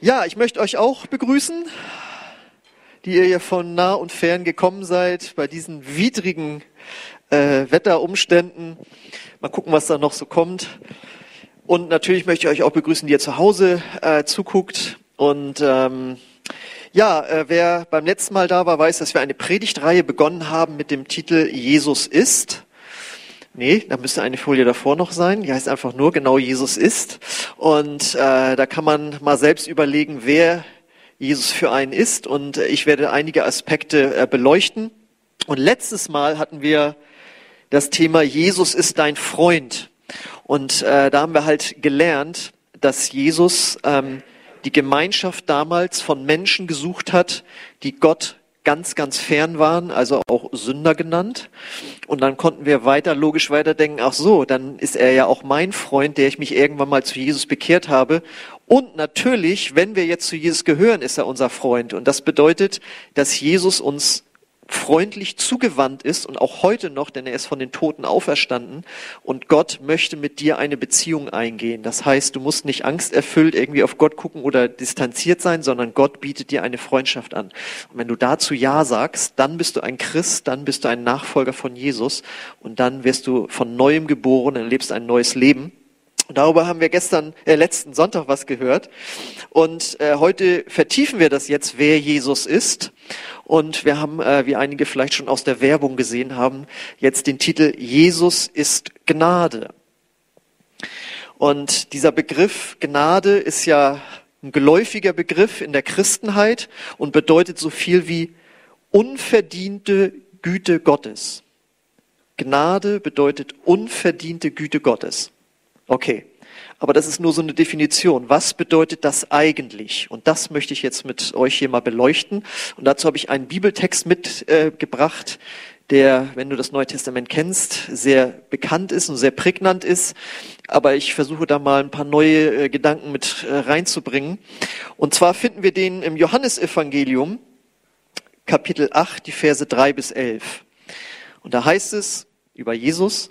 Ja, ich möchte euch auch begrüßen, die ihr hier von nah und fern gekommen seid bei diesen widrigen äh, Wetterumständen. Mal gucken, was da noch so kommt. Und natürlich möchte ich euch auch begrüßen, die ihr zu Hause äh, zuguckt. Und ähm, ja, äh, wer beim letzten Mal da war, weiß, dass wir eine Predigtreihe begonnen haben mit dem Titel Jesus ist. Nee, da müsste eine Folie davor noch sein. Die heißt einfach nur genau Jesus ist. Und äh, da kann man mal selbst überlegen, wer Jesus für einen ist. Und ich werde einige Aspekte äh, beleuchten. Und letztes Mal hatten wir das Thema Jesus ist dein Freund. Und äh, da haben wir halt gelernt, dass Jesus ähm, die Gemeinschaft damals von Menschen gesucht hat, die Gott ganz, ganz fern waren, also auch Sünder genannt. Und dann konnten wir weiter logisch weiterdenken, ach so, dann ist er ja auch mein Freund, der ich mich irgendwann mal zu Jesus bekehrt habe. Und natürlich, wenn wir jetzt zu Jesus gehören, ist er unser Freund. Und das bedeutet, dass Jesus uns freundlich zugewandt ist und auch heute noch, denn er ist von den Toten auferstanden und Gott möchte mit dir eine Beziehung eingehen. Das heißt, du musst nicht angsterfüllt irgendwie auf Gott gucken oder distanziert sein, sondern Gott bietet dir eine Freundschaft an. Und wenn du dazu Ja sagst, dann bist du ein Christ, dann bist du ein Nachfolger von Jesus und dann wirst du von neuem geboren und erlebst ein neues Leben. Darüber haben wir gestern, äh, letzten Sonntag was gehört. Und äh, heute vertiefen wir das jetzt, wer Jesus ist. Und wir haben, äh, wie einige vielleicht schon aus der Werbung gesehen haben, jetzt den Titel Jesus ist Gnade. Und dieser Begriff Gnade ist ja ein geläufiger Begriff in der Christenheit und bedeutet so viel wie unverdiente Güte Gottes. Gnade bedeutet unverdiente Güte Gottes. Okay. Aber das ist nur so eine Definition. Was bedeutet das eigentlich? Und das möchte ich jetzt mit euch hier mal beleuchten. Und dazu habe ich einen Bibeltext mitgebracht, äh, der, wenn du das Neue Testament kennst, sehr bekannt ist und sehr prägnant ist. Aber ich versuche da mal ein paar neue äh, Gedanken mit äh, reinzubringen. Und zwar finden wir den im Johannesevangelium, Kapitel 8, die Verse 3 bis 11. Und da heißt es über Jesus,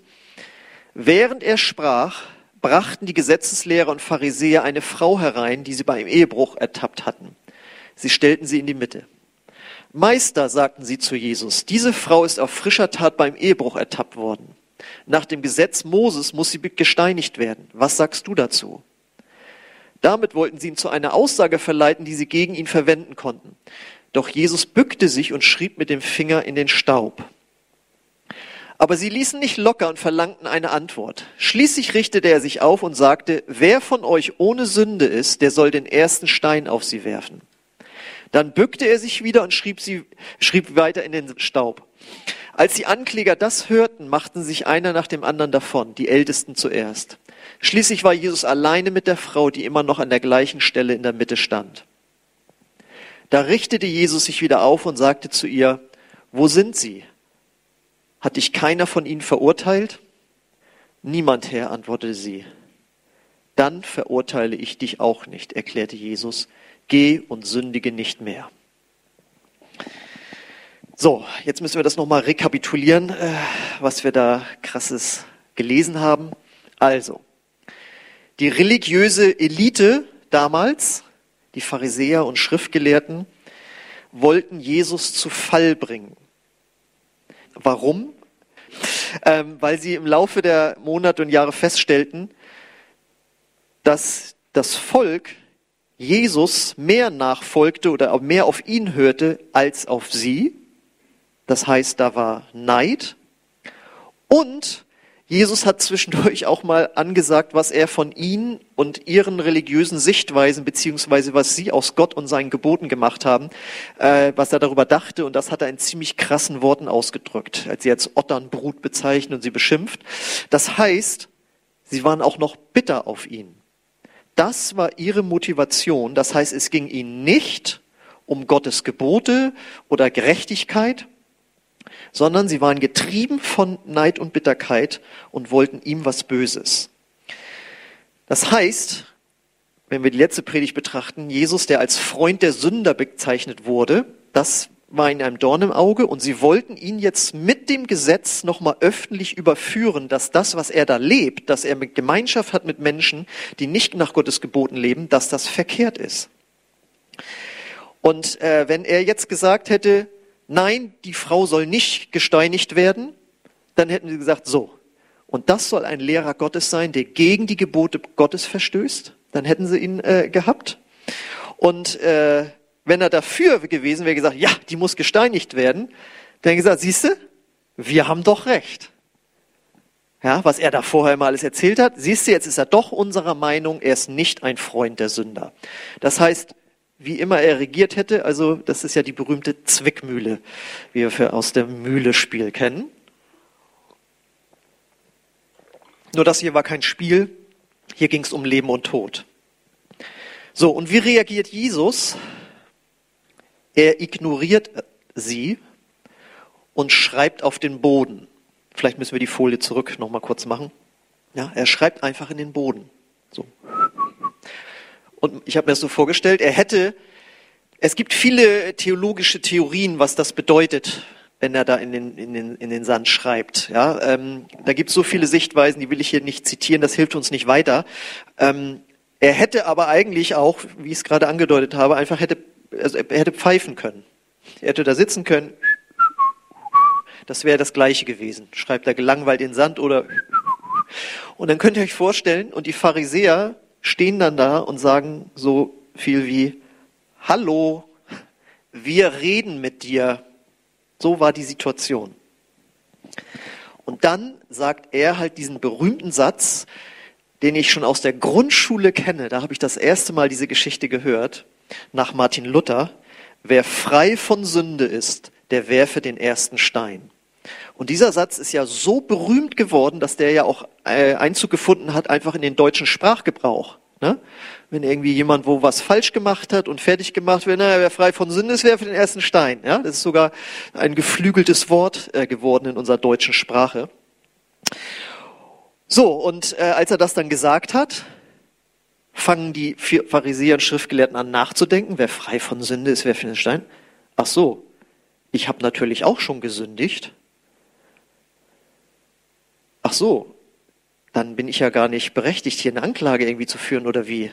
während er sprach, brachten die Gesetzeslehrer und Pharisäer eine Frau herein, die sie beim Ehebruch ertappt hatten. Sie stellten sie in die Mitte. Meister, sagten sie zu Jesus, diese Frau ist auf frischer Tat beim Ehebruch ertappt worden. Nach dem Gesetz Moses muss sie gesteinigt werden. Was sagst du dazu? Damit wollten sie ihn zu einer Aussage verleiten, die sie gegen ihn verwenden konnten. Doch Jesus bückte sich und schrieb mit dem Finger in den Staub. Aber sie ließen nicht locker und verlangten eine Antwort. Schließlich richtete er sich auf und sagte, wer von euch ohne Sünde ist, der soll den ersten Stein auf sie werfen. Dann bückte er sich wieder und schrieb, sie, schrieb weiter in den Staub. Als die Ankläger das hörten, machten sich einer nach dem anderen davon, die Ältesten zuerst. Schließlich war Jesus alleine mit der Frau, die immer noch an der gleichen Stelle in der Mitte stand. Da richtete Jesus sich wieder auf und sagte zu ihr, wo sind sie? Hat dich keiner von ihnen verurteilt? Niemand, Herr, antwortete sie. Dann verurteile ich dich auch nicht, erklärte Jesus. Geh und sündige nicht mehr. So, jetzt müssen wir das nochmal rekapitulieren, äh, was wir da krasses gelesen haben. Also, die religiöse Elite damals, die Pharisäer und Schriftgelehrten, wollten Jesus zu Fall bringen. Warum? Ähm, weil sie im Laufe der Monate und Jahre feststellten, dass das Volk Jesus mehr nachfolgte oder mehr auf ihn hörte als auf sie. Das heißt, da war Neid. Und Jesus hat zwischendurch auch mal angesagt, was er von ihnen und ihren religiösen Sichtweisen, beziehungsweise was sie aus Gott und seinen Geboten gemacht haben, äh, was er darüber dachte. Und das hat er in ziemlich krassen Worten ausgedrückt, als sie jetzt Otternbrut bezeichnet und sie beschimpft. Das heißt, sie waren auch noch bitter auf ihn. Das war ihre Motivation. Das heißt, es ging ihnen nicht um Gottes Gebote oder Gerechtigkeit, sondern sie waren getrieben von Neid und Bitterkeit und wollten ihm was Böses. Das heißt, wenn wir die letzte Predigt betrachten, Jesus, der als Freund der Sünder bezeichnet wurde, das war in einem Dorn im Auge und sie wollten ihn jetzt mit dem Gesetz nochmal öffentlich überführen, dass das, was er da lebt, dass er mit Gemeinschaft hat mit Menschen, die nicht nach Gottes Geboten leben, dass das verkehrt ist. Und äh, wenn er jetzt gesagt hätte, nein, die Frau soll nicht gesteinigt werden, dann hätten sie gesagt, so. Und das soll ein Lehrer Gottes sein, der gegen die Gebote Gottes verstößt. Dann hätten sie ihn äh, gehabt. Und äh, wenn er dafür gewesen wäre, gesagt, ja, die muss gesteinigt werden, dann gesagt, siehste, wir haben doch recht. Ja, was er da vorher mal alles erzählt hat, siehst du, jetzt ist er doch unserer Meinung, er ist nicht ein Freund der Sünder. Das heißt, wie immer er regiert hätte, also das ist ja die berühmte Zwickmühle, wie wir aus dem Mühle-Spiel kennen. Nur das hier war kein Spiel, hier ging es um Leben und Tod. So, und wie reagiert Jesus? Er ignoriert sie und schreibt auf den Boden. Vielleicht müssen wir die Folie zurück noch mal kurz machen. Ja, er schreibt einfach in den Boden. So. Und ich habe mir das so vorgestellt, er hätte, es gibt viele theologische Theorien, was das bedeutet, wenn er da in den, in den, in den Sand schreibt. Ja, ähm, da gibt es so viele Sichtweisen, die will ich hier nicht zitieren, das hilft uns nicht weiter. Ähm, er hätte aber eigentlich auch, wie ich es gerade angedeutet habe, einfach hätte, also er hätte pfeifen können. Er hätte da sitzen können. Das wäre das Gleiche gewesen. Schreibt er gelangweilt in den Sand oder. Und dann könnt ihr euch vorstellen, und die Pharisäer stehen dann da und sagen so viel wie, Hallo, wir reden mit dir. So war die Situation. Und dann sagt er halt diesen berühmten Satz, den ich schon aus der Grundschule kenne. Da habe ich das erste Mal diese Geschichte gehört, nach Martin Luther. Wer frei von Sünde ist, der werfe den ersten Stein. Und dieser Satz ist ja so berühmt geworden, dass der ja auch Einzug gefunden hat, einfach in den deutschen Sprachgebrauch. Ne? Wenn irgendwie jemand wo was falsch gemacht hat und fertig gemacht wird, naja, wer frei von Sünde ist, werfe den ersten Stein. Ja? Das ist sogar ein geflügeltes Wort äh, geworden in unserer deutschen Sprache. So, und äh, als er das dann gesagt hat, fangen die Pharisäer und Schriftgelehrten an nachzudenken, wer frei von Sünde ist, wer für den Stein. Ach so, ich habe natürlich auch schon gesündigt. Ach so, dann bin ich ja gar nicht berechtigt, hier eine Anklage irgendwie zu führen oder wie.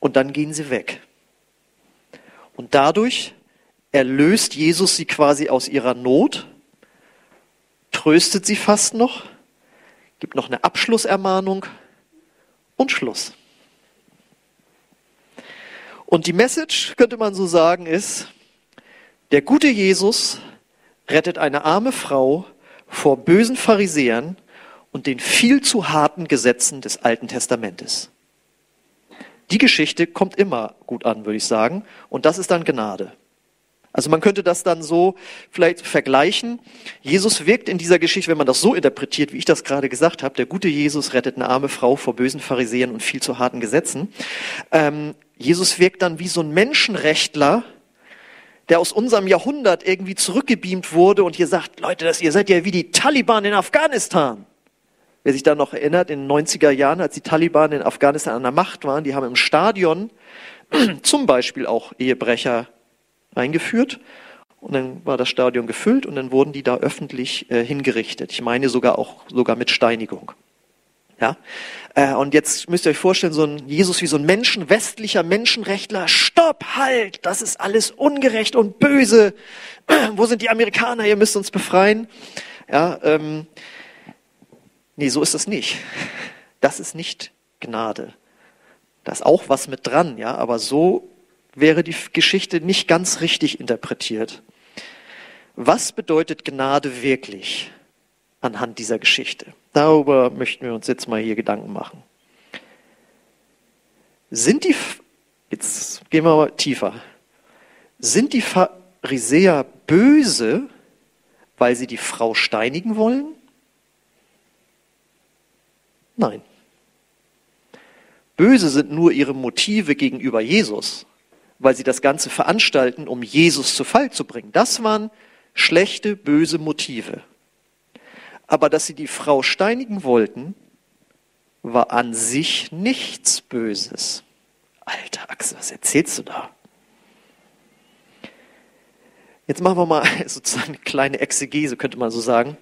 Und dann gehen sie weg. Und dadurch erlöst Jesus sie quasi aus ihrer Not, tröstet sie fast noch gibt noch eine Abschlussermahnung und Schluss. Und die Message, könnte man so sagen, ist, der gute Jesus rettet eine arme Frau vor bösen Pharisäern und den viel zu harten Gesetzen des Alten Testamentes. Die Geschichte kommt immer gut an, würde ich sagen, und das ist dann Gnade. Also man könnte das dann so vielleicht vergleichen. Jesus wirkt in dieser Geschichte, wenn man das so interpretiert, wie ich das gerade gesagt habe, der gute Jesus rettet eine arme Frau vor bösen Pharisäern und viel zu harten Gesetzen. Ähm, Jesus wirkt dann wie so ein Menschenrechtler, der aus unserem Jahrhundert irgendwie zurückgebeamt wurde und hier sagt, Leute, das, ihr seid ja wie die Taliban in Afghanistan. Wer sich da noch erinnert, in den 90er Jahren, als die Taliban in Afghanistan an der Macht waren, die haben im Stadion zum Beispiel auch Ehebrecher eingeführt und dann war das Stadion gefüllt und dann wurden die da öffentlich äh, hingerichtet. Ich meine sogar auch sogar mit Steinigung. Ja, äh, und jetzt müsst ihr euch vorstellen, so ein Jesus wie so ein Menschen, westlicher Menschenrechtler. Stopp, halt, das ist alles ungerecht und böse. Wo sind die Amerikaner? Ihr müsst uns befreien. Ja, ähm, nee, so ist es nicht. Das ist nicht Gnade. Da ist auch was mit dran, ja, aber so wäre die Geschichte nicht ganz richtig interpretiert. Was bedeutet Gnade wirklich anhand dieser Geschichte? Darüber möchten wir uns jetzt mal hier Gedanken machen. Sind die, jetzt gehen wir mal tiefer, sind die Pharisäer böse, weil sie die Frau steinigen wollen? Nein. Böse sind nur ihre Motive gegenüber Jesus weil sie das Ganze veranstalten, um Jesus zu Fall zu bringen. Das waren schlechte, böse Motive. Aber dass sie die Frau steinigen wollten, war an sich nichts Böses. Alter Axel, was erzählst du da? Jetzt machen wir mal sozusagen eine kleine Exegese, könnte man so sagen.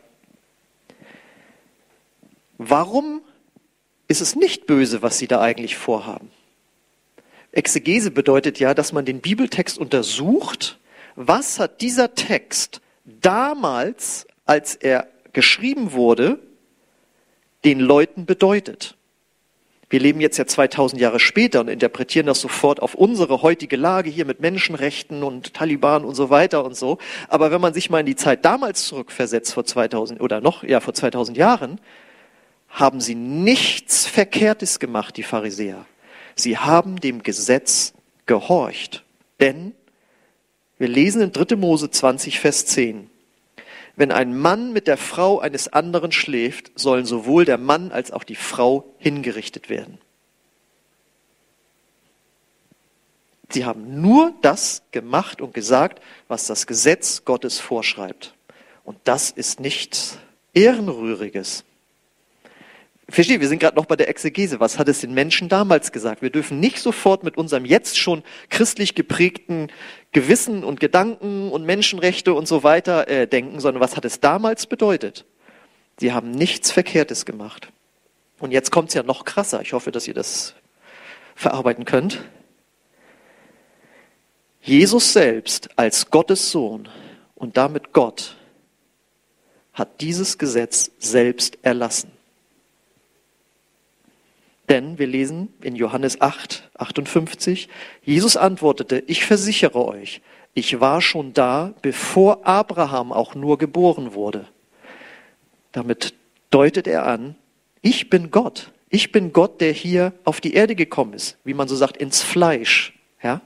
Warum ist es nicht böse, was sie da eigentlich vorhaben? Exegese bedeutet ja, dass man den Bibeltext untersucht. Was hat dieser Text damals, als er geschrieben wurde, den Leuten bedeutet? Wir leben jetzt ja 2000 Jahre später und interpretieren das sofort auf unsere heutige Lage hier mit Menschenrechten und Taliban und so weiter und so. Aber wenn man sich mal in die Zeit damals zurückversetzt, vor 2000 oder noch, ja, vor 2000 Jahren, haben sie nichts Verkehrtes gemacht, die Pharisäer. Sie haben dem Gesetz gehorcht. Denn wir lesen in 3. Mose 20, Vers 10. Wenn ein Mann mit der Frau eines anderen schläft, sollen sowohl der Mann als auch die Frau hingerichtet werden. Sie haben nur das gemacht und gesagt, was das Gesetz Gottes vorschreibt. Und das ist nichts Ehrenrühriges. Verstehe, wir sind gerade noch bei der Exegese. Was hat es den Menschen damals gesagt? Wir dürfen nicht sofort mit unserem jetzt schon christlich geprägten Gewissen und Gedanken und Menschenrechte und so weiter äh, denken, sondern was hat es damals bedeutet? Sie haben nichts Verkehrtes gemacht. Und jetzt kommt es ja noch krasser. Ich hoffe, dass ihr das verarbeiten könnt. Jesus selbst als Gottes Sohn und damit Gott hat dieses Gesetz selbst erlassen. Denn wir lesen in Johannes 8, 58, Jesus antwortete, ich versichere euch, ich war schon da, bevor Abraham auch nur geboren wurde. Damit deutet er an, ich bin Gott. Ich bin Gott, der hier auf die Erde gekommen ist, wie man so sagt, ins Fleisch. Ja?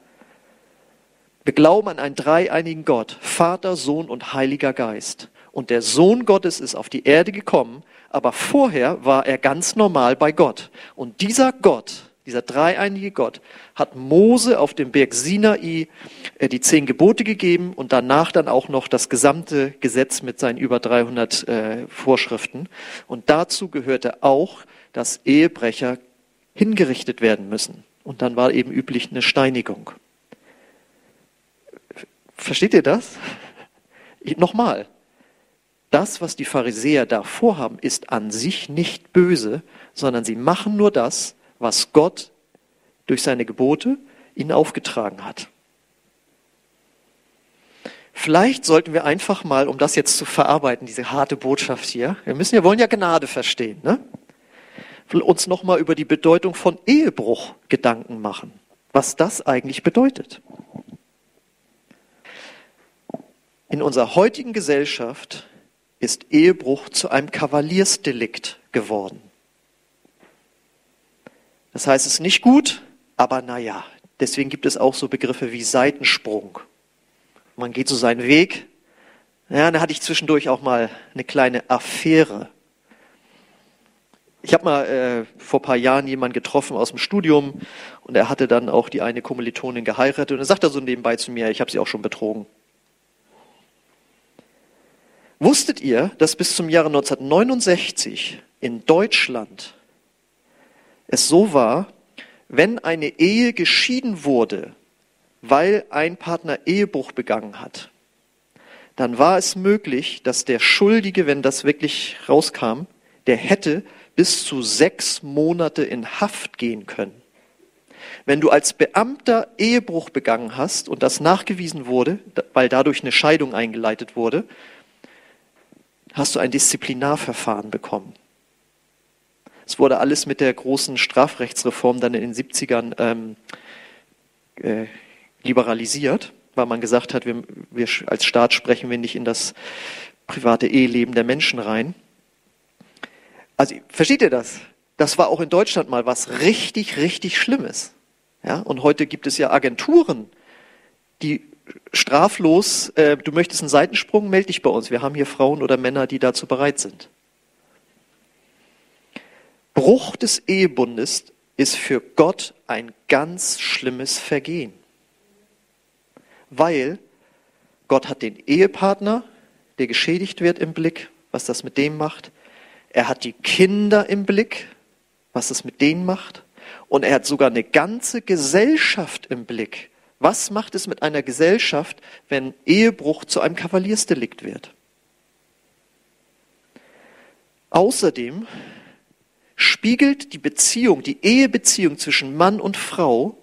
Wir glauben an einen dreieinigen Gott, Vater, Sohn und Heiliger Geist. Und der Sohn Gottes ist auf die Erde gekommen, aber vorher war er ganz normal bei Gott. Und dieser Gott, dieser dreieinige Gott, hat Mose auf dem Berg Sinai äh, die zehn Gebote gegeben und danach dann auch noch das gesamte Gesetz mit seinen über 300 äh, Vorschriften. Und dazu gehörte auch, dass Ehebrecher hingerichtet werden müssen. Und dann war eben üblich eine Steinigung. Versteht ihr das? Nochmal, das, was die Pharisäer da vorhaben, ist an sich nicht böse, sondern sie machen nur das, was Gott durch seine Gebote ihnen aufgetragen hat. Vielleicht sollten wir einfach mal, um das jetzt zu verarbeiten, diese harte Botschaft hier, wir müssen ja wollen ja Gnade verstehen, ne? uns nochmal über die Bedeutung von Ehebruch Gedanken machen, was das eigentlich bedeutet. In unserer heutigen Gesellschaft ist Ehebruch zu einem Kavaliersdelikt geworden. Das heißt, es ist nicht gut, aber naja, deswegen gibt es auch so Begriffe wie Seitensprung. Man geht so seinen Weg. Ja, da hatte ich zwischendurch auch mal eine kleine Affäre. Ich habe mal äh, vor ein paar Jahren jemanden getroffen aus dem Studium und er hatte dann auch die eine Kommilitonin geheiratet und er sagte so nebenbei zu mir, ich habe sie auch schon betrogen. Wusstet ihr, dass bis zum Jahre 1969 in Deutschland es so war, wenn eine Ehe geschieden wurde, weil ein Partner Ehebruch begangen hat, dann war es möglich, dass der Schuldige, wenn das wirklich rauskam, der hätte bis zu sechs Monate in Haft gehen können. Wenn du als Beamter Ehebruch begangen hast und das nachgewiesen wurde, weil dadurch eine Scheidung eingeleitet wurde, hast du ein Disziplinarverfahren bekommen. Es wurde alles mit der großen Strafrechtsreform dann in den 70ern ähm, äh, liberalisiert, weil man gesagt hat, wir, wir als Staat sprechen wir nicht in das private Eheleben der Menschen rein. Also versteht ihr das? Das war auch in Deutschland mal was richtig, richtig Schlimmes. Ja, und heute gibt es ja Agenturen, die straflos, äh, du möchtest einen Seitensprung, melde dich bei uns. Wir haben hier Frauen oder Männer, die dazu bereit sind. Bruch des Ehebundes ist für Gott ein ganz schlimmes Vergehen. Weil Gott hat den Ehepartner, der geschädigt wird, im Blick, was das mit dem macht. Er hat die Kinder im Blick, was das mit denen macht. Und er hat sogar eine ganze Gesellschaft im Blick, was macht es mit einer Gesellschaft, wenn Ehebruch zu einem Kavaliersdelikt wird? Außerdem spiegelt die Beziehung, die Ehebeziehung zwischen Mann und Frau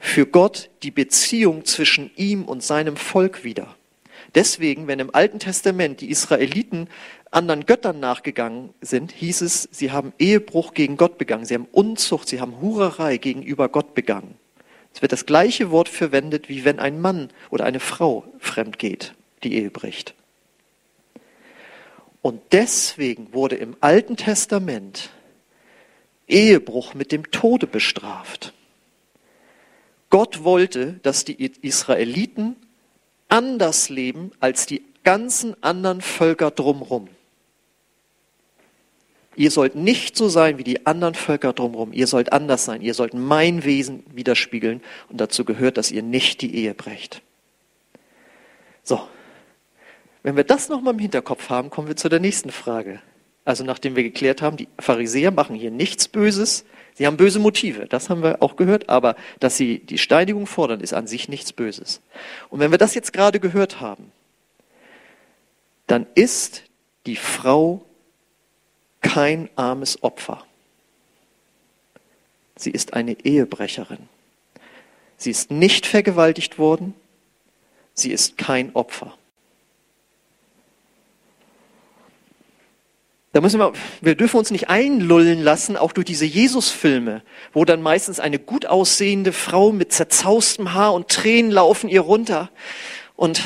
für Gott die Beziehung zwischen ihm und seinem Volk wieder. Deswegen, wenn im Alten Testament die Israeliten anderen Göttern nachgegangen sind, hieß es, sie haben Ehebruch gegen Gott begangen, sie haben Unzucht, sie haben Hurerei gegenüber Gott begangen. Es wird das gleiche Wort verwendet, wie wenn ein Mann oder eine Frau fremd geht, die Ehe bricht. Und deswegen wurde im Alten Testament Ehebruch mit dem Tode bestraft. Gott wollte, dass die Israeliten anders leben als die ganzen anderen Völker drumherum. Ihr sollt nicht so sein wie die anderen Völker drumherum. Ihr sollt anders sein. Ihr sollt mein Wesen widerspiegeln. Und dazu gehört, dass ihr nicht die Ehe brecht. So. Wenn wir das nochmal im Hinterkopf haben, kommen wir zu der nächsten Frage. Also nachdem wir geklärt haben, die Pharisäer machen hier nichts Böses. Sie haben böse Motive. Das haben wir auch gehört. Aber dass sie die Steinigung fordern, ist an sich nichts Böses. Und wenn wir das jetzt gerade gehört haben, dann ist die Frau kein armes Opfer. Sie ist eine Ehebrecherin. Sie ist nicht vergewaltigt worden. Sie ist kein Opfer. Da müssen wir, wir dürfen uns nicht einlullen lassen, auch durch diese Jesus-Filme, wo dann meistens eine gut aussehende Frau mit zerzaustem Haar und Tränen laufen ihr runter und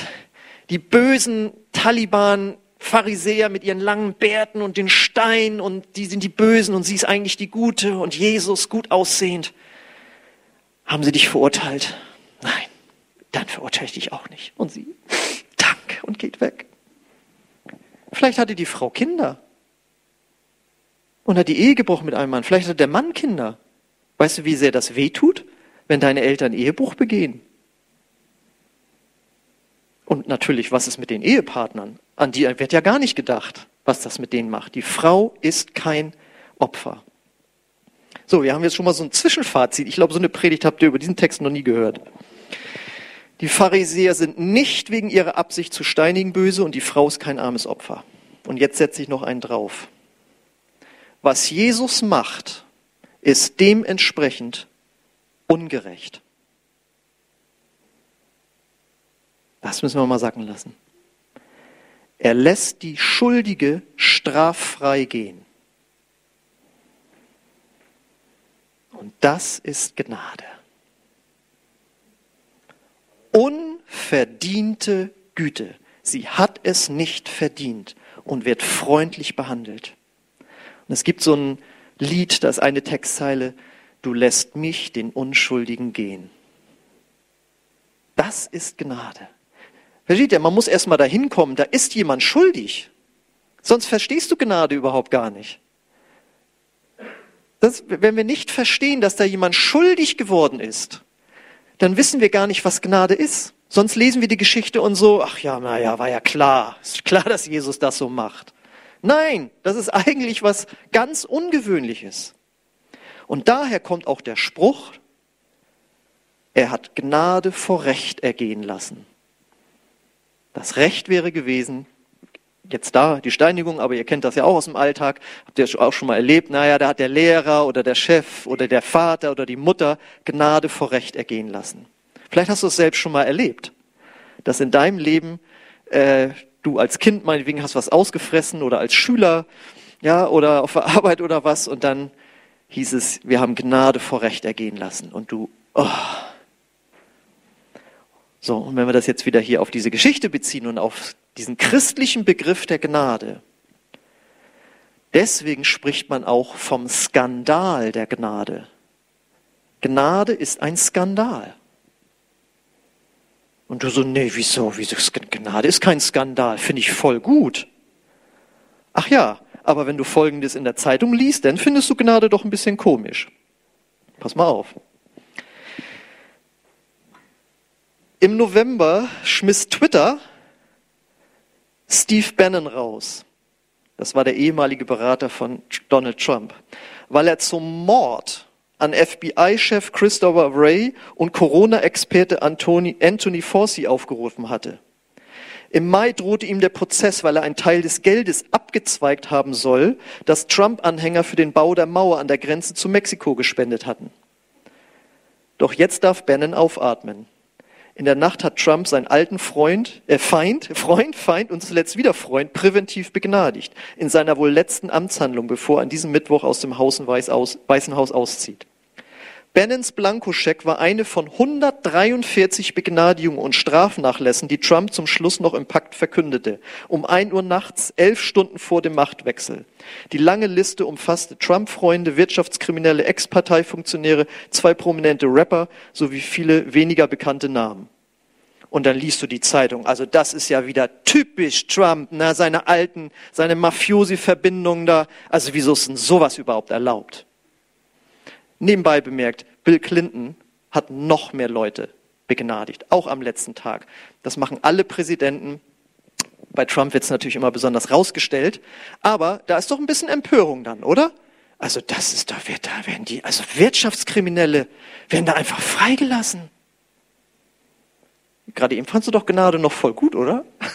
die bösen Taliban Pharisäer mit ihren langen Bärten und den Stein und die sind die Bösen und sie ist eigentlich die Gute und Jesus gut aussehend. Haben sie dich verurteilt? Nein, dann verurteile ich dich auch nicht. Und sie, dank, und geht weg. Vielleicht hatte die Frau Kinder und hat die Ehe gebrochen mit einem Mann. Vielleicht hat der Mann Kinder. Weißt du, wie sehr das wehtut, wenn deine Eltern Ehebruch begehen? Und natürlich, was ist mit den Ehepartnern? An die wird ja gar nicht gedacht, was das mit denen macht. Die Frau ist kein Opfer. So, wir haben jetzt schon mal so ein Zwischenfazit. Ich glaube, so eine Predigt habt ihr über diesen Text noch nie gehört. Die Pharisäer sind nicht wegen ihrer Absicht zu steinigen böse und die Frau ist kein armes Opfer. Und jetzt setze ich noch einen drauf. Was Jesus macht, ist dementsprechend ungerecht. Das müssen wir mal sacken lassen. Er lässt die Schuldige straffrei gehen. Und das ist Gnade. Unverdiente Güte. Sie hat es nicht verdient und wird freundlich behandelt. Und es gibt so ein Lied, das eine Textzeile, du lässt mich, den Unschuldigen, gehen. Das ist Gnade. Versteht ihr, man muss erstmal dahin kommen, da ist jemand schuldig. Sonst verstehst du Gnade überhaupt gar nicht. Das, wenn wir nicht verstehen, dass da jemand schuldig geworden ist, dann wissen wir gar nicht, was Gnade ist. Sonst lesen wir die Geschichte und so, ach ja, naja, war ja klar. Ist klar, dass Jesus das so macht. Nein, das ist eigentlich was ganz Ungewöhnliches. Und daher kommt auch der Spruch, er hat Gnade vor Recht ergehen lassen. Das Recht wäre gewesen, jetzt da die Steinigung, aber ihr kennt das ja auch aus dem Alltag, habt ihr auch schon mal erlebt, naja, da hat der Lehrer oder der Chef oder der Vater oder die Mutter Gnade vor Recht ergehen lassen. Vielleicht hast du es selbst schon mal erlebt, dass in deinem Leben äh, du als Kind meinetwegen hast was ausgefressen oder als Schüler, ja, oder auf der Arbeit oder was und dann hieß es, wir haben Gnade vor Recht ergehen lassen und du, oh. So, und wenn wir das jetzt wieder hier auf diese Geschichte beziehen und auf diesen christlichen Begriff der Gnade, deswegen spricht man auch vom Skandal der Gnade. Gnade ist ein Skandal. Und du so, nee, wieso, wieso, Gnade ist kein Skandal, finde ich voll gut. Ach ja, aber wenn du Folgendes in der Zeitung liest, dann findest du Gnade doch ein bisschen komisch. Pass mal auf. Im November schmiss Twitter Steve Bannon raus. Das war der ehemalige Berater von Donald Trump, weil er zum Mord an FBI-Chef Christopher Wray und Corona-Experte Anthony, Anthony Fauci aufgerufen hatte. Im Mai drohte ihm der Prozess, weil er einen Teil des Geldes abgezweigt haben soll, das Trump-Anhänger für den Bau der Mauer an der Grenze zu Mexiko gespendet hatten. Doch jetzt darf Bannon aufatmen. In der Nacht hat Trump seinen alten Freund, äh Feind, Freund, Feind und zuletzt wieder Freund präventiv begnadigt in seiner wohl letzten Amtshandlung, bevor er an diesem Mittwoch aus dem Haus aus, Weißen Haus auszieht. Bannons Blankoscheck war eine von 143 Begnadigungen und Strafnachlässen, die Trump zum Schluss noch im Pakt verkündete. Um ein Uhr nachts, elf Stunden vor dem Machtwechsel. Die lange Liste umfasste Trump-Freunde, Wirtschaftskriminelle, Ex-Parteifunktionäre, zwei prominente Rapper sowie viele weniger bekannte Namen. Und dann liest du die Zeitung. Also das ist ja wieder typisch Trump, ne? seine alten, seine Mafiosi-Verbindungen da. Also wieso ist denn sowas überhaupt erlaubt? Nebenbei bemerkt, Bill Clinton hat noch mehr Leute begnadigt, auch am letzten Tag. Das machen alle Präsidenten. Bei Trump wird es natürlich immer besonders rausgestellt, aber da ist doch ein bisschen Empörung dann, oder? Also das ist da wird da werden die, also Wirtschaftskriminelle werden da einfach freigelassen. Gerade eben fandst du doch Gnade noch voll gut, oder?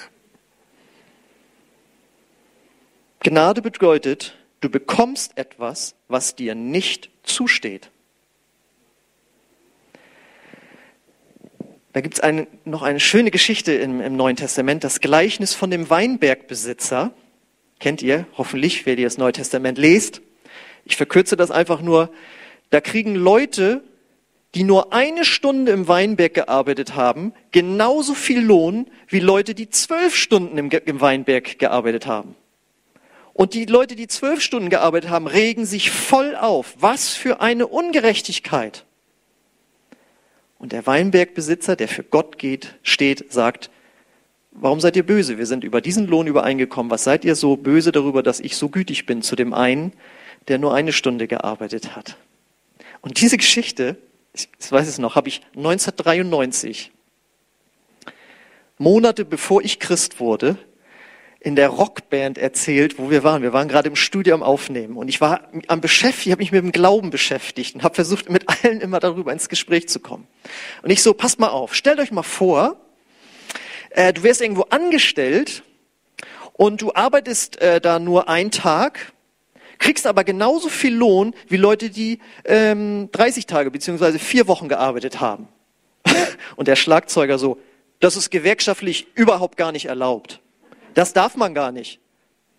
Gnade bedeutet, du bekommst etwas, was dir nicht zusteht. Da gibt es noch eine schöne Geschichte im, im Neuen Testament, das Gleichnis von dem Weinbergbesitzer. Kennt ihr hoffentlich, wer ihr das Neue Testament lest. Ich verkürze das einfach nur. Da kriegen Leute, die nur eine Stunde im Weinberg gearbeitet haben, genauso viel Lohn wie Leute, die zwölf Stunden im, im Weinberg gearbeitet haben. Und die Leute, die zwölf Stunden gearbeitet haben, regen sich voll auf. Was für eine Ungerechtigkeit. Und der Weinbergbesitzer, der für Gott geht, steht, sagt, warum seid ihr böse? Wir sind über diesen Lohn übereingekommen. Was seid ihr so böse darüber, dass ich so gütig bin zu dem einen, der nur eine Stunde gearbeitet hat? Und diese Geschichte, ich weiß es noch, habe ich 1993, Monate bevor ich Christ wurde, in der Rockband erzählt, wo wir waren. Wir waren gerade im Studium aufnehmen und ich war am beschäftigt, habe mich mit dem Glauben beschäftigt und habe versucht, mit allen immer darüber ins Gespräch zu kommen. Und ich so, passt mal auf, stellt euch mal vor, äh, du wärst irgendwo angestellt und du arbeitest äh, da nur einen Tag, kriegst aber genauso viel Lohn wie Leute, die ähm, 30 Tage beziehungsweise vier Wochen gearbeitet haben. und der Schlagzeuger so, das ist gewerkschaftlich überhaupt gar nicht erlaubt. Das darf man gar nicht.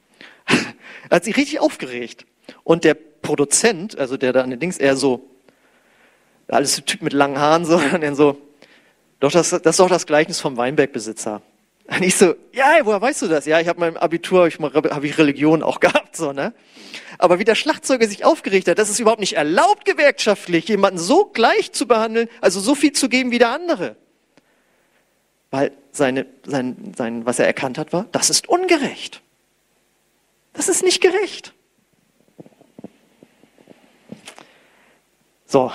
er hat sich richtig aufgeregt. Und der Produzent, also der da an den Dings, eher so, alles so Typ mit langen Haaren, so, und dann so, doch, das, das ist doch das Gleichnis vom Weinbergbesitzer. Und ich so, ja, woher weißt du das? Ja, ich habe mein Abitur, ich habe ich Religion auch gehabt, so, ne? Aber wie der Schlagzeuger sich aufgeregt hat, das ist überhaupt nicht erlaubt, gewerkschaftlich jemanden so gleich zu behandeln, also so viel zu geben wie der andere. Weil seine, sein, sein, was er erkannt hat, war, das ist ungerecht. Das ist nicht gerecht. So.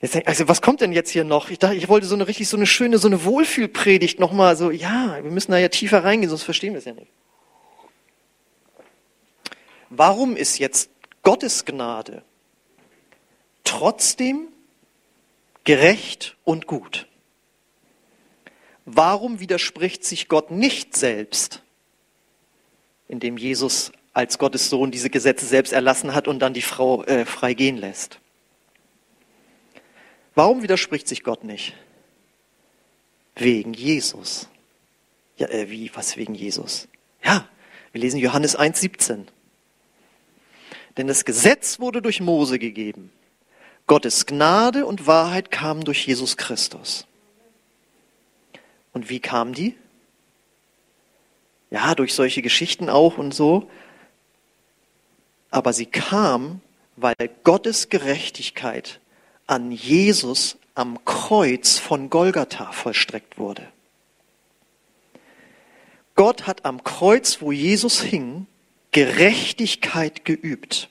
Jetzt, also was kommt denn jetzt hier noch? Ich dachte, ich wollte so eine richtig, so eine schöne, so eine Wohlfühlpredigt nochmal so, ja, wir müssen da ja tiefer reingehen, sonst verstehen wir es ja nicht. Warum ist jetzt Gottes Gnade trotzdem gerecht und gut? Warum widerspricht sich Gott nicht selbst, indem Jesus als Gottes Sohn diese Gesetze selbst erlassen hat und dann die Frau äh, frei gehen lässt? Warum widerspricht sich Gott nicht? Wegen Jesus. Ja, äh, wie, was wegen Jesus? Ja, wir lesen Johannes 1,17. Denn das Gesetz wurde durch Mose gegeben. Gottes Gnade und Wahrheit kamen durch Jesus Christus. Und wie kam die? Ja, durch solche Geschichten auch und so. Aber sie kam, weil Gottes Gerechtigkeit an Jesus am Kreuz von Golgatha vollstreckt wurde. Gott hat am Kreuz, wo Jesus hing, Gerechtigkeit geübt,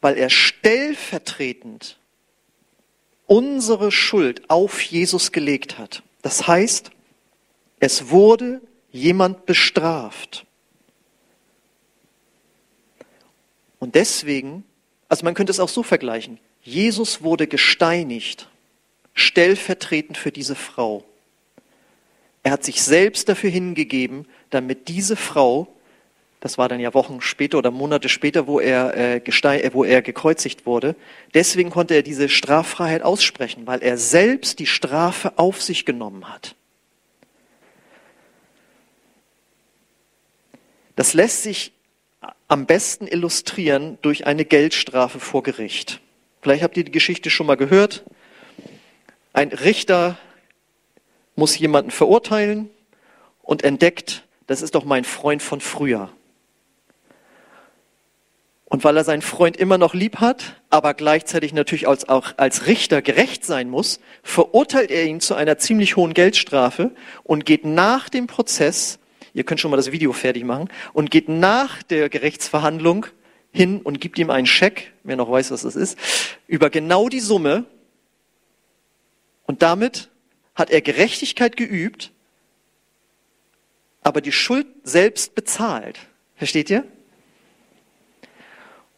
weil er stellvertretend unsere Schuld auf Jesus gelegt hat. Das heißt, es wurde jemand bestraft. Und deswegen, also man könnte es auch so vergleichen, Jesus wurde gesteinigt, stellvertretend für diese Frau. Er hat sich selbst dafür hingegeben, damit diese Frau Das war dann ja Wochen später oder Monate später, wo er, äh, äh, wo er gekreuzigt wurde. Deswegen konnte er diese Straffreiheit aussprechen, weil er selbst die Strafe auf sich genommen hat. Das lässt sich am besten illustrieren durch eine Geldstrafe vor Gericht. Vielleicht habt ihr die Geschichte schon mal gehört. Ein Richter muss jemanden verurteilen und entdeckt, das ist doch mein Freund von früher. Und weil er seinen Freund immer noch lieb hat, aber gleichzeitig natürlich als, auch als Richter gerecht sein muss, verurteilt er ihn zu einer ziemlich hohen Geldstrafe und geht nach dem Prozess, ihr könnt schon mal das Video fertig machen, und geht nach der Gerichtsverhandlung hin und gibt ihm einen Scheck, wer noch weiß, was das ist, über genau die Summe. Und damit hat er Gerechtigkeit geübt, aber die Schuld selbst bezahlt. Versteht ihr?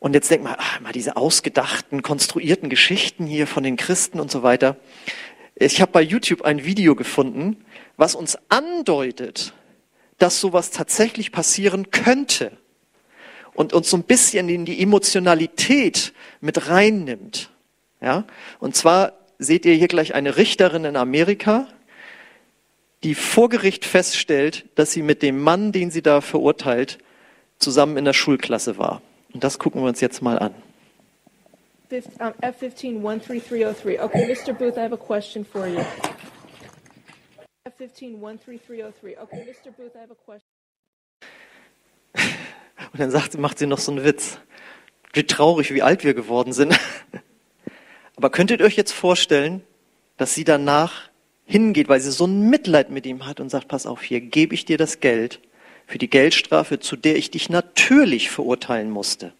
Und jetzt denkt man, ach, mal diese ausgedachten, konstruierten Geschichten hier von den Christen und so weiter. Ich habe bei YouTube ein Video gefunden, was uns andeutet, dass sowas tatsächlich passieren könnte und uns so ein bisschen in die Emotionalität mit reinnimmt. Ja? Und zwar seht ihr hier gleich eine Richterin in Amerika, die vor Gericht feststellt, dass sie mit dem Mann, den sie da verurteilt, zusammen in der Schulklasse war. Und das gucken wir uns jetzt mal an. F15 13303. Okay, Mr. Booth, I have a question for you. F15 13303. Okay, Mr. Booth, I have a question. Und dann sagt, macht sie noch so einen Witz. Wie traurig, wie alt wir geworden sind. Aber könntet ihr euch jetzt vorstellen, dass sie danach hingeht, weil sie so ein Mitleid mit ihm hat und sagt, pass auf, hier gebe ich dir das Geld für die Geldstrafe, zu der ich dich natürlich verurteilen musste.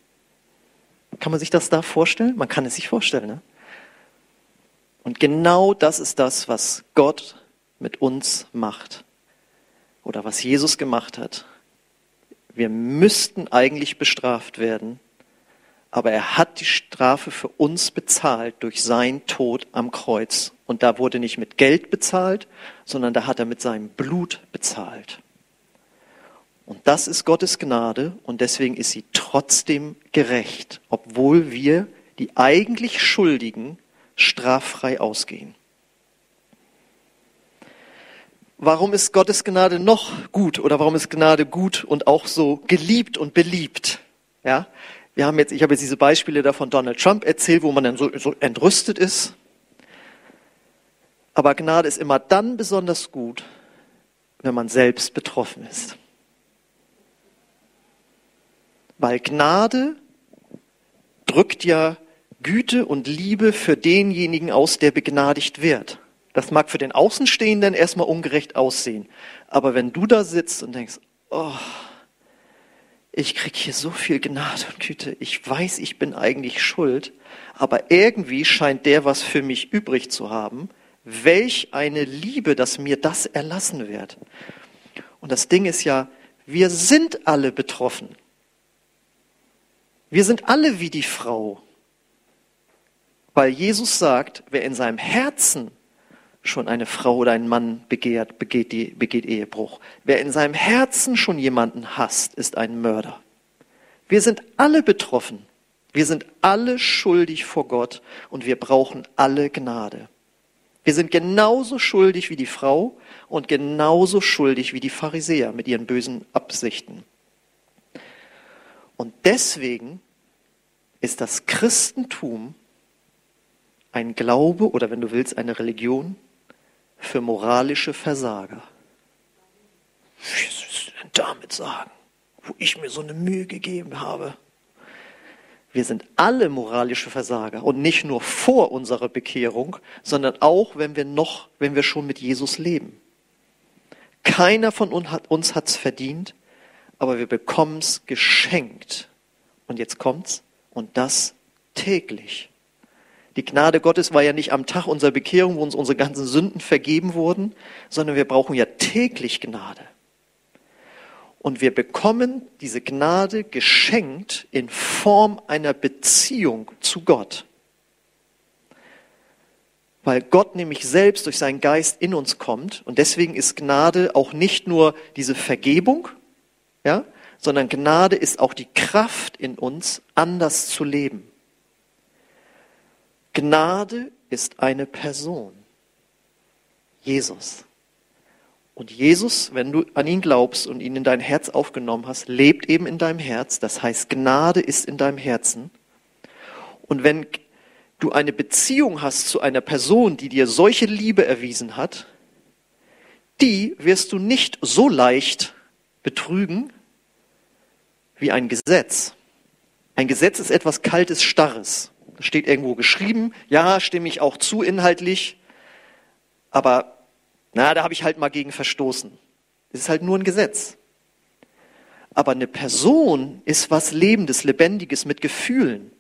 Kann man sich das da vorstellen? Man kann es sich vorstellen. Ne? Und genau das ist das, was Gott mit uns macht oder was Jesus gemacht hat. Wir müssten eigentlich bestraft werden, aber er hat die Strafe für uns bezahlt durch seinen Tod am Kreuz. Und da wurde nicht mit Geld bezahlt, sondern da hat er mit seinem Blut bezahlt. Und das ist Gottes Gnade und deswegen ist sie trotzdem gerecht, obwohl wir, die eigentlich Schuldigen, straffrei ausgehen. Warum ist Gottes Gnade noch gut oder warum ist Gnade gut und auch so geliebt und beliebt? Ja, wir haben jetzt, ich habe jetzt diese Beispiele da von Donald Trump erzählt, wo man dann so, so entrüstet ist. Aber Gnade ist immer dann besonders gut, wenn man selbst betroffen ist. Weil Gnade drückt ja Güte und Liebe für denjenigen aus, der begnadigt wird. Das mag für den Außenstehenden erstmal ungerecht aussehen. Aber wenn du da sitzt und denkst, oh, ich krieg hier so viel Gnade und Güte, ich weiß, ich bin eigentlich schuld, aber irgendwie scheint der was für mich übrig zu haben. Welch eine Liebe, dass mir das erlassen wird. Und das Ding ist ja, wir sind alle betroffen. Wir sind alle wie die Frau, weil Jesus sagt, wer in seinem Herzen schon eine Frau oder einen Mann begehrt, begeht, die, begeht Ehebruch. Wer in seinem Herzen schon jemanden hasst, ist ein Mörder. Wir sind alle betroffen. Wir sind alle schuldig vor Gott und wir brauchen alle Gnade. Wir sind genauso schuldig wie die Frau und genauso schuldig wie die Pharisäer mit ihren bösen Absichten. Und deswegen ist das Christentum ein Glaube oder wenn du willst eine Religion für moralische Versager. Was willst du denn damit sagen, wo ich mir so eine Mühe gegeben habe? Wir sind alle moralische Versager und nicht nur vor unserer Bekehrung, sondern auch, wenn wir noch, wenn wir schon mit Jesus leben. Keiner von uns hat es verdient, aber wir bekommen es geschenkt. Und jetzt kommt's, und das täglich. Die Gnade Gottes war ja nicht am Tag unserer Bekehrung, wo uns unsere ganzen Sünden vergeben wurden, sondern wir brauchen ja täglich Gnade. Und wir bekommen diese Gnade geschenkt in Form einer Beziehung zu Gott. Weil Gott nämlich selbst durch seinen Geist in uns kommt. Und deswegen ist Gnade auch nicht nur diese Vergebung, ja, sondern Gnade ist auch die Kraft in uns, anders zu leben. Gnade ist eine Person. Jesus. Und Jesus, wenn du an ihn glaubst und ihn in dein Herz aufgenommen hast, lebt eben in deinem Herz. Das heißt, Gnade ist in deinem Herzen. Und wenn du eine Beziehung hast zu einer Person, die dir solche Liebe erwiesen hat, die wirst du nicht so leicht betrügen wie ein Gesetz. Ein Gesetz ist etwas Kaltes, Starres. Das steht irgendwo geschrieben. Ja, stimme ich auch zu inhaltlich. Aber na, da habe ich halt mal gegen verstoßen. Es ist halt nur ein Gesetz. Aber eine Person ist was Lebendes, Lebendiges mit Gefühlen.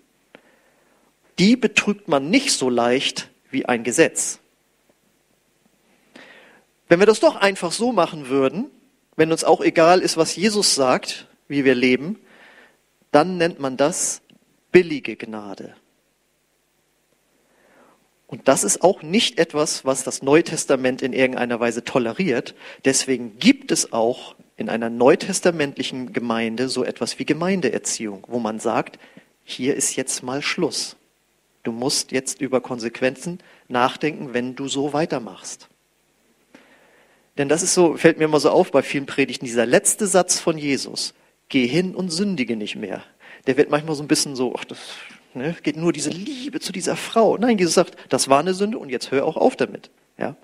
Die betrügt man nicht so leicht wie ein Gesetz. Wenn wir das doch einfach so machen würden, wenn uns auch egal ist, was Jesus sagt, wie wir leben, dann nennt man das billige Gnade. Und das ist auch nicht etwas, was das Neue Testament in irgendeiner Weise toleriert. Deswegen gibt es auch in einer neutestamentlichen Gemeinde so etwas wie Gemeindeerziehung, wo man sagt, hier ist jetzt mal Schluss. Du musst jetzt über Konsequenzen nachdenken, wenn du so weitermachst. Denn das ist so, fällt mir immer so auf bei vielen Predigten, dieser letzte Satz von Jesus, geh hin und sündige nicht mehr. Der wird manchmal so ein bisschen so, ach, das ne, geht nur diese Liebe zu dieser Frau. Nein, Jesus sagt, das war eine Sünde und jetzt hör auch auf damit. Ja?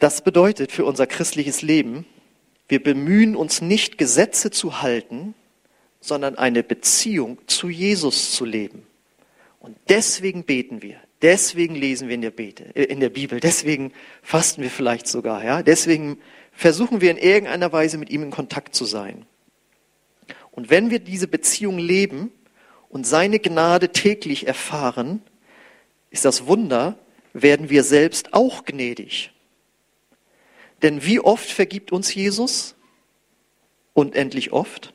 Das bedeutet für unser christliches Leben, wir bemühen uns nicht, Gesetze zu halten, sondern eine Beziehung zu Jesus zu leben. Und deswegen beten wir. Deswegen lesen wir in der, Bete, äh, in der Bibel, deswegen fasten wir vielleicht sogar, ja. Deswegen versuchen wir in irgendeiner Weise mit ihm in Kontakt zu sein. Und wenn wir diese Beziehung leben und seine Gnade täglich erfahren, ist das Wunder, werden wir selbst auch gnädig. Denn wie oft vergibt uns Jesus? Unendlich oft.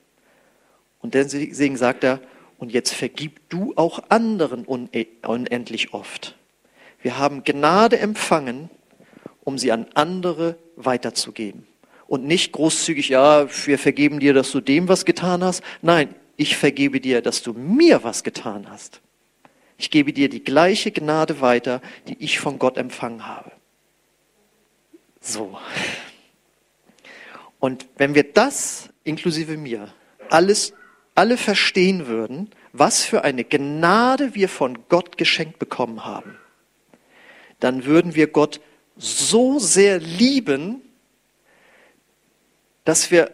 Und deswegen sagt er, und jetzt vergib du auch anderen unendlich oft. Wir haben Gnade empfangen, um sie an andere weiterzugeben. Und nicht großzügig, ja, wir vergeben dir, dass du dem was getan hast. Nein, ich vergebe dir, dass du mir was getan hast. Ich gebe dir die gleiche Gnade weiter, die ich von Gott empfangen habe. So. Und wenn wir das, inklusive mir, alles alle verstehen würden, was für eine Gnade wir von Gott geschenkt bekommen haben, dann würden wir Gott so sehr lieben, dass wir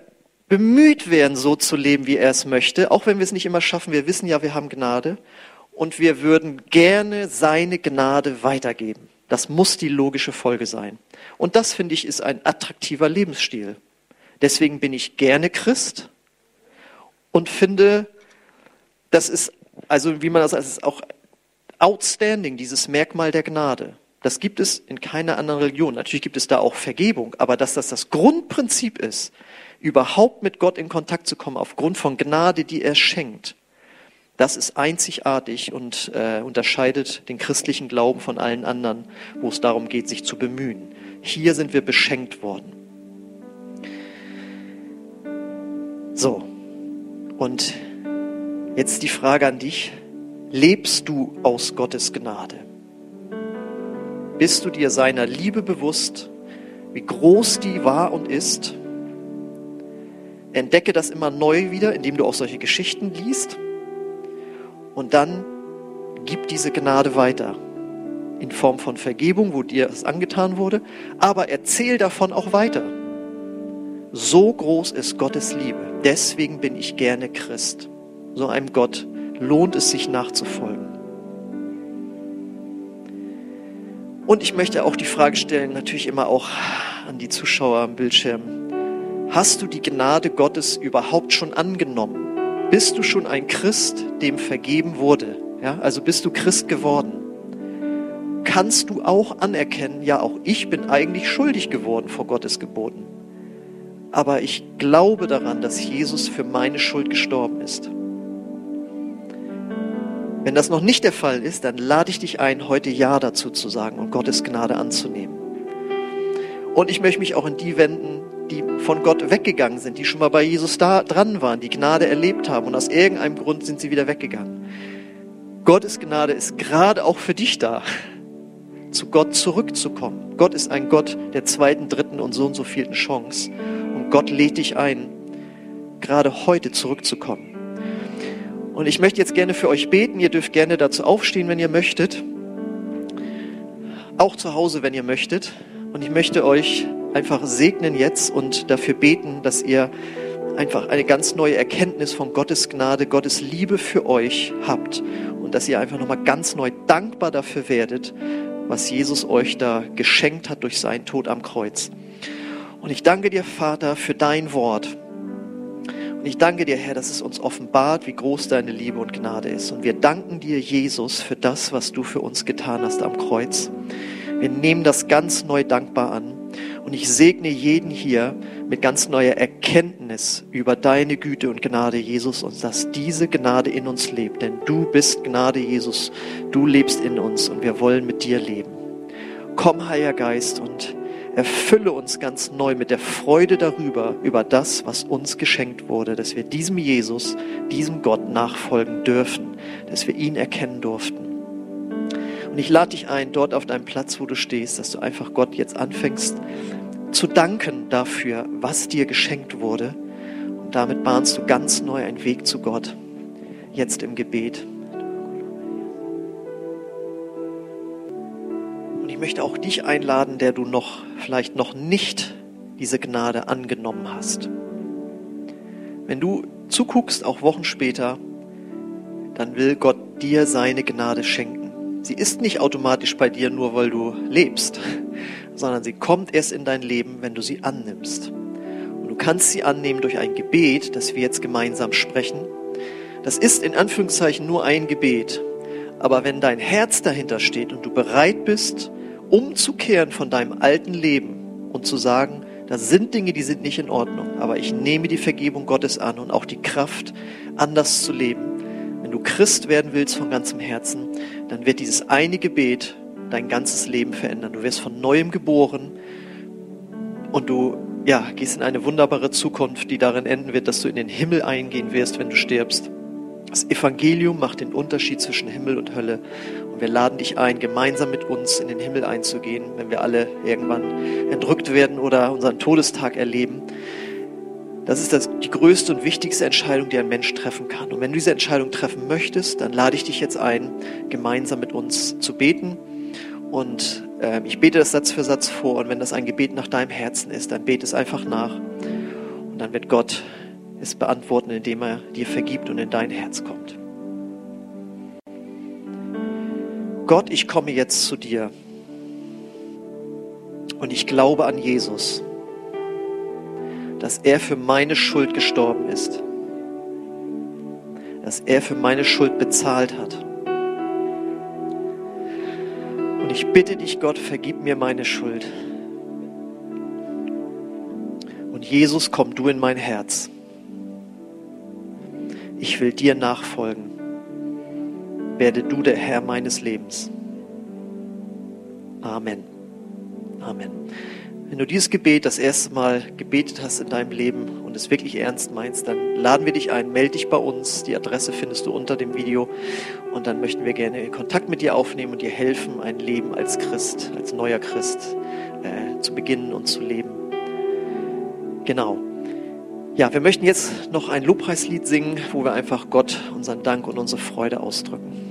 bemüht wären, so zu leben, wie er es möchte, auch wenn wir es nicht immer schaffen. Wir wissen ja, wir haben Gnade und wir würden gerne seine Gnade weitergeben. Das muss die logische Folge sein. Und das, finde ich, ist ein attraktiver Lebensstil. Deswegen bin ich gerne Christ und finde, das ist, also wie man das, ist auch outstanding, dieses Merkmal der Gnade. Das gibt es in keiner anderen Religion. Natürlich gibt es da auch Vergebung, aber dass das das Grundprinzip ist, überhaupt mit Gott in Kontakt zu kommen aufgrund von Gnade, die er schenkt, das ist einzigartig und äh, unterscheidet den christlichen Glauben von allen anderen, wo es darum geht, sich zu bemühen. Hier sind wir beschenkt worden. So, und jetzt die Frage an dich, lebst du aus Gottes Gnade? Bist du dir seiner Liebe bewusst, wie groß die war und ist? Entdecke das immer neu wieder, indem du auch solche Geschichten liest. Und dann gib diese Gnade weiter in Form von Vergebung, wo dir es angetan wurde, aber erzähl davon auch weiter. So groß ist Gottes Liebe. Deswegen bin ich gerne Christ. So einem Gott lohnt es sich nachzufolgen. Und ich möchte auch die Frage stellen, natürlich immer auch an die Zuschauer am Bildschirm. Hast du die Gnade Gottes überhaupt schon angenommen? Bist du schon ein Christ, dem vergeben wurde? Ja, also bist du Christ geworden? Kannst du auch anerkennen, ja, auch ich bin eigentlich schuldig geworden vor Gottes Geboten aber ich glaube daran, dass Jesus für meine Schuld gestorben ist. Wenn das noch nicht der Fall ist, dann lade ich dich ein, heute Ja dazu zu sagen und Gottes Gnade anzunehmen. Und ich möchte mich auch an die wenden, die von Gott weggegangen sind, die schon mal bei Jesus da dran waren, die Gnade erlebt haben und aus irgendeinem Grund sind sie wieder weggegangen. Gottes Gnade ist gerade auch für dich da, zu Gott zurückzukommen. Gott ist ein Gott der zweiten, dritten und so und so vielten Chance. Gott lädt dich ein, gerade heute zurückzukommen. Und ich möchte jetzt gerne für euch beten. Ihr dürft gerne dazu aufstehen, wenn ihr möchtet. Auch zu Hause, wenn ihr möchtet. Und ich möchte euch einfach segnen jetzt und dafür beten, dass ihr einfach eine ganz neue Erkenntnis von Gottes Gnade, Gottes Liebe für euch habt und dass ihr einfach nochmal ganz neu dankbar dafür werdet, was Jesus euch da geschenkt hat durch seinen Tod am Kreuz. Und ich danke dir, Vater, für dein Wort. Und ich danke dir, Herr, dass es uns offenbart, wie groß deine Liebe und Gnade ist. Und wir danken dir, Jesus, für das, was du für uns getan hast am Kreuz. Wir nehmen das ganz neu dankbar an. Und ich segne jeden hier mit ganz neuer Erkenntnis über deine Güte und Gnade, Jesus, und dass diese Gnade in uns lebt. Denn du bist Gnade, Jesus. Du lebst in uns und wir wollen mit dir leben. Komm, Heiliger Geist, und erfülle uns ganz neu mit der Freude darüber, über das, was uns geschenkt wurde, dass wir diesem Jesus, diesem Gott nachfolgen dürfen, dass wir ihn erkennen durften. Und ich lade dich ein, dort auf deinem Platz, wo du stehst, dass du einfach Gott jetzt anfängst zu danken dafür, was dir geschenkt wurde. Und damit bahnst du ganz neu einen Weg zu Gott, jetzt im Gebet. Und ich möchte auch dich einladen, der du noch vielleicht noch nicht diese Gnade angenommen hast. Wenn du zuguckst, auch Wochen später, dann will Gott dir seine Gnade schenken. Sie ist nicht automatisch bei dir nur, weil du lebst, sondern sie kommt erst in dein Leben, wenn du sie annimmst. Und du kannst sie annehmen durch ein Gebet, das wir jetzt gemeinsam sprechen. Das ist in Anführungszeichen nur ein Gebet. Aber wenn dein Herz dahinter steht und du bereit bist, umzukehren von deinem alten Leben und zu sagen, das sind Dinge, die sind nicht in Ordnung, aber ich nehme die Vergebung Gottes an und auch die Kraft, anders zu leben. Wenn du Christ werden willst von ganzem Herzen, dann wird dieses eine Gebet dein ganzes Leben verändern. Du wirst von neuem geboren und du ja, gehst in eine wunderbare Zukunft, die darin enden wird, dass du in den Himmel eingehen wirst, wenn du stirbst. Das Evangelium macht den Unterschied zwischen Himmel und Hölle. Und wir laden dich ein, gemeinsam mit uns in den Himmel einzugehen, wenn wir alle irgendwann entrückt werden oder unseren Todestag erleben. Das ist das, die größte und wichtigste Entscheidung, die ein Mensch treffen kann. Und wenn du diese Entscheidung treffen möchtest, dann lade ich dich jetzt ein, gemeinsam mit uns zu beten. Und äh, ich bete das Satz für Satz vor. Und wenn das ein Gebet nach deinem Herzen ist, dann bete es einfach nach. Und dann wird Gott es beantworten, indem er dir vergibt und in dein Herz kommt. Gott, ich komme jetzt zu dir. Und ich glaube an Jesus dass er für meine Schuld gestorben ist, dass er für meine Schuld bezahlt hat. Und ich bitte dich, Gott, vergib mir meine Schuld. Und Jesus, komm du in mein Herz. Ich will dir nachfolgen. Werde du der Herr meines Lebens. Amen. Amen. Wenn du dieses Gebet das erste Mal gebetet hast in deinem Leben und es wirklich ernst meinst, dann laden wir dich ein, melde dich bei uns. Die Adresse findest du unter dem Video und dann möchten wir gerne Kontakt mit dir aufnehmen und dir helfen, ein Leben als Christ, als neuer Christ äh, zu beginnen und zu leben. Genau. Ja, wir möchten jetzt noch ein Lobpreislied singen, wo wir einfach Gott unseren Dank und unsere Freude ausdrücken.